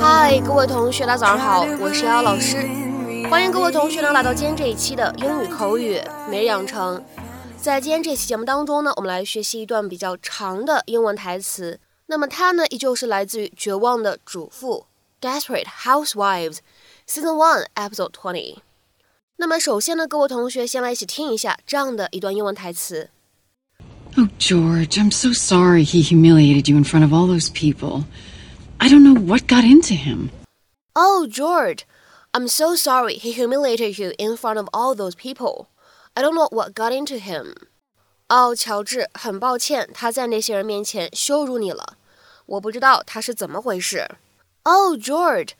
嗨，各位同学，大家早上好，我是瑶瑶老师，欢迎各位同学呢来到今天这一期的英语口语每日养成。在今天这期节目当中呢，我们来学习一段比较长的英文台词。那么它呢，依旧是来自于《绝望的主妇》（Desperate Housewives） Season One Episode Twenty。那么首先呢，各位同学先来一起听一下这样的一段英文台词。Oh, George, I'm so sorry he humiliated you in front of all those people. I don't know what got into him. Oh, George, I'm so sorry he humiliated you in front of all those people. I don't know what got into him. 哦，乔治，很抱歉，他在那些人面前羞辱你了。我不知道他是怎么回事。Oh, George,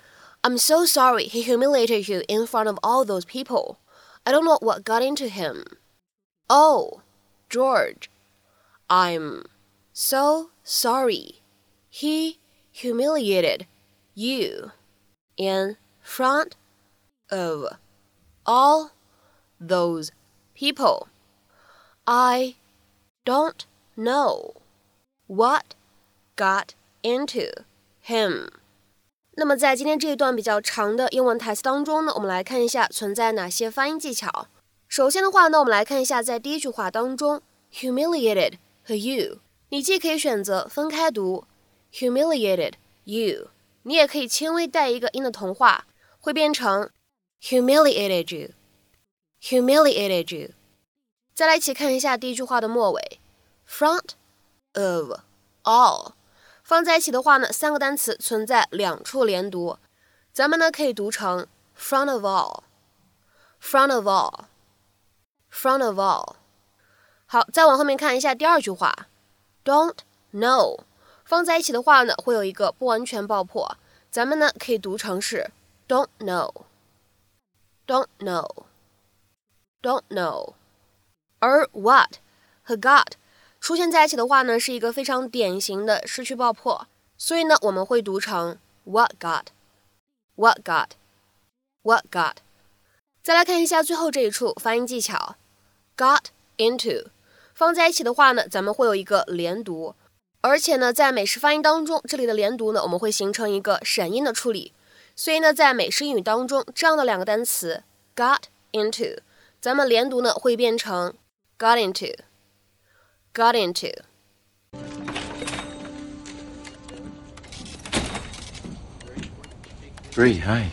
I'm so sorry he humiliated you in front of all those people. I don't know what got into him. Oh, George, I'm so sorry he humiliated you in front of all those people. I don't know what got into him. 那么在今天这一段比较长的英文台词当中呢，我们来看一下存在哪些发音技巧。首先的话呢，我们来看一下在第一句话当中，humiliated 和 you，你既可以选择分开读 humiliated you，你也可以轻微带一个音的同化，会变成 humiliated you，humiliated you。再来一起看一下第一句话的末尾，front of all，放在一起的话呢，三个单词存在两处连读，咱们呢可以读成 front of all，front of all，front of all。好，再往后面看一下第二句话，don't know，放在一起的话呢，会有一个不完全爆破，咱们呢可以读成是 don't know，don't know，don't know。而 what 和 got 出现在一起的话呢，是一个非常典型的失去爆破，所以呢，我们会读成 what got，what got，what got。再来看一下最后这一处发音技巧，got into 放在一起的话呢，咱们会有一个连读，而且呢，在美式发音当中，这里的连读呢，我们会形成一个闪音的处理，所以呢，在美式英语当中，这样的两个单词 got into，咱们连读呢会变成 got into。got into. Bree, hi.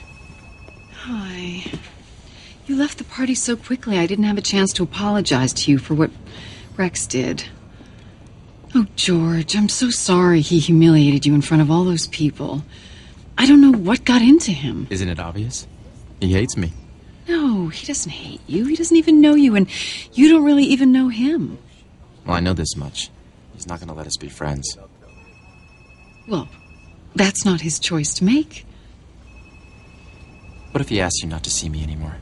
Hi. You left the party so quickly, I didn't have a chance to apologize to you for what Rex did. Oh, George, I'm so sorry he humiliated you in front of all those people. I don't know what got into him. Isn't it obvious? He hates me. No, he doesn't hate you. He doesn't even know you, and you don't really even know him. Well, I know this much. He's not going to let us be friends. Well, that's not his choice to make. What if he asks you not to see me anymore?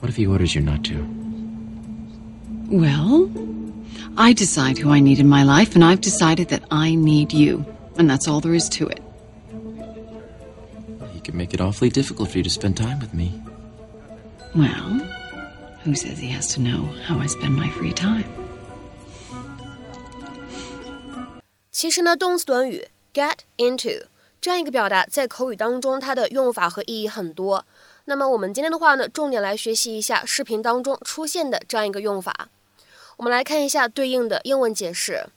What if he orders you not to? Well, I decide who I need in my life, and I've decided that I need you. And that's all there is to it. He could make it awfully difficult for you to spend time with me. Well, who says he has to know how I spend my free time? 其实呢，动词短语 get into 这样一个表达，在口语当中它的用法和意义很多。那么我们今天的话呢，重点来学习一下视频当中出现的这样一个用法。 我们来看一下对应的英文解释。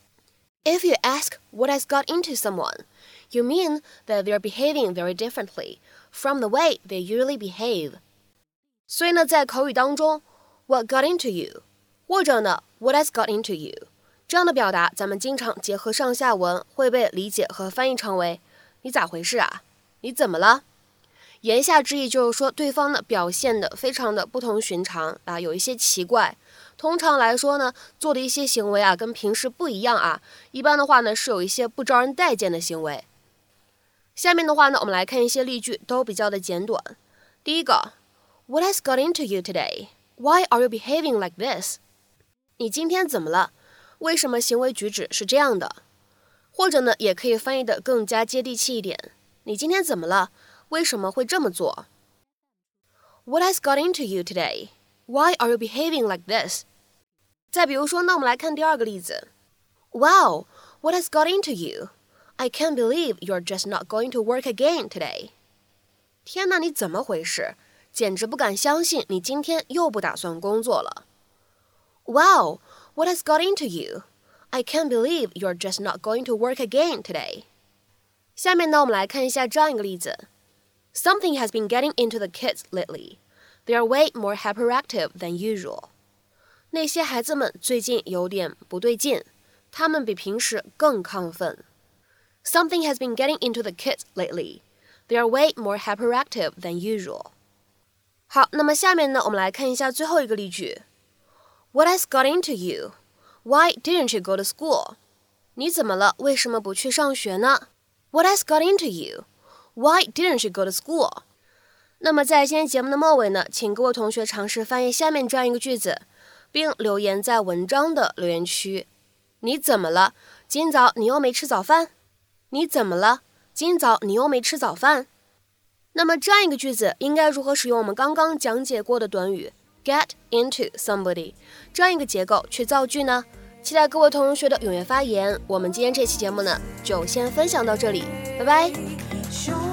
If you ask what has got into someone, you mean that they're behaving very differently from the way they usually behave. 所以呢，在口语当中，what got into you，或者呢，what has got into you，这样的表达，咱们经常结合上下文会被理解和翻译成为“你咋回事啊？你怎么了？” 言下之意就是说，对方呢表现的非常的不同寻常啊，有一些奇怪。通常来说呢，做的一些行为啊，跟平时不一样啊。一般的话呢，是有一些不招人待见的行为。下面的话呢，我们来看一些例句，都比较的简短。第一个，What has got into you today? Why are you behaving like this? 你今天怎么了？为什么行为举止是这样的？或者呢，也可以翻译的更加接地气一点。你今天怎么了？为什么会这么做？What has got into you today? Why are you behaving like this? 再比如说，那我们来看第二个例子 Wow, what has got into you? I can't believe you're just not going to work again today. 天哪，你怎么回事？简直不敢相信你今天又不打算工作了。Wow, what has got into you? I can't believe you're just not going to work again today. 下面呢，我们来看一下这样一个例子。 Something has been getting into the kids lately. They are way more hyperactive than usual. 那些孩子们最近有点不对劲，他们比平时更亢奋。Something has been getting into the kids lately. They are way more hyperactive than usual. 好，那么下面呢，我们来看一下最后一个例句。What has got into you? Why didn't you go to school? 你怎么了？为什么不去上学呢？What has got into you? Why didn't she go to school? 那么在今天节目的末尾呢，请各位同学尝试翻译下面这样一个句子，并留言在文章的留言区。你怎么了？今早你又没吃早饭？你怎么了？今早你又没吃早饭？那么这样一个句子应该如何使用我们刚刚讲解过的短语 get into somebody 这样一个结构去造句呢？期待各位同学的踊跃发言。我们今天这期节目呢，就先分享到这里，拜拜。胸。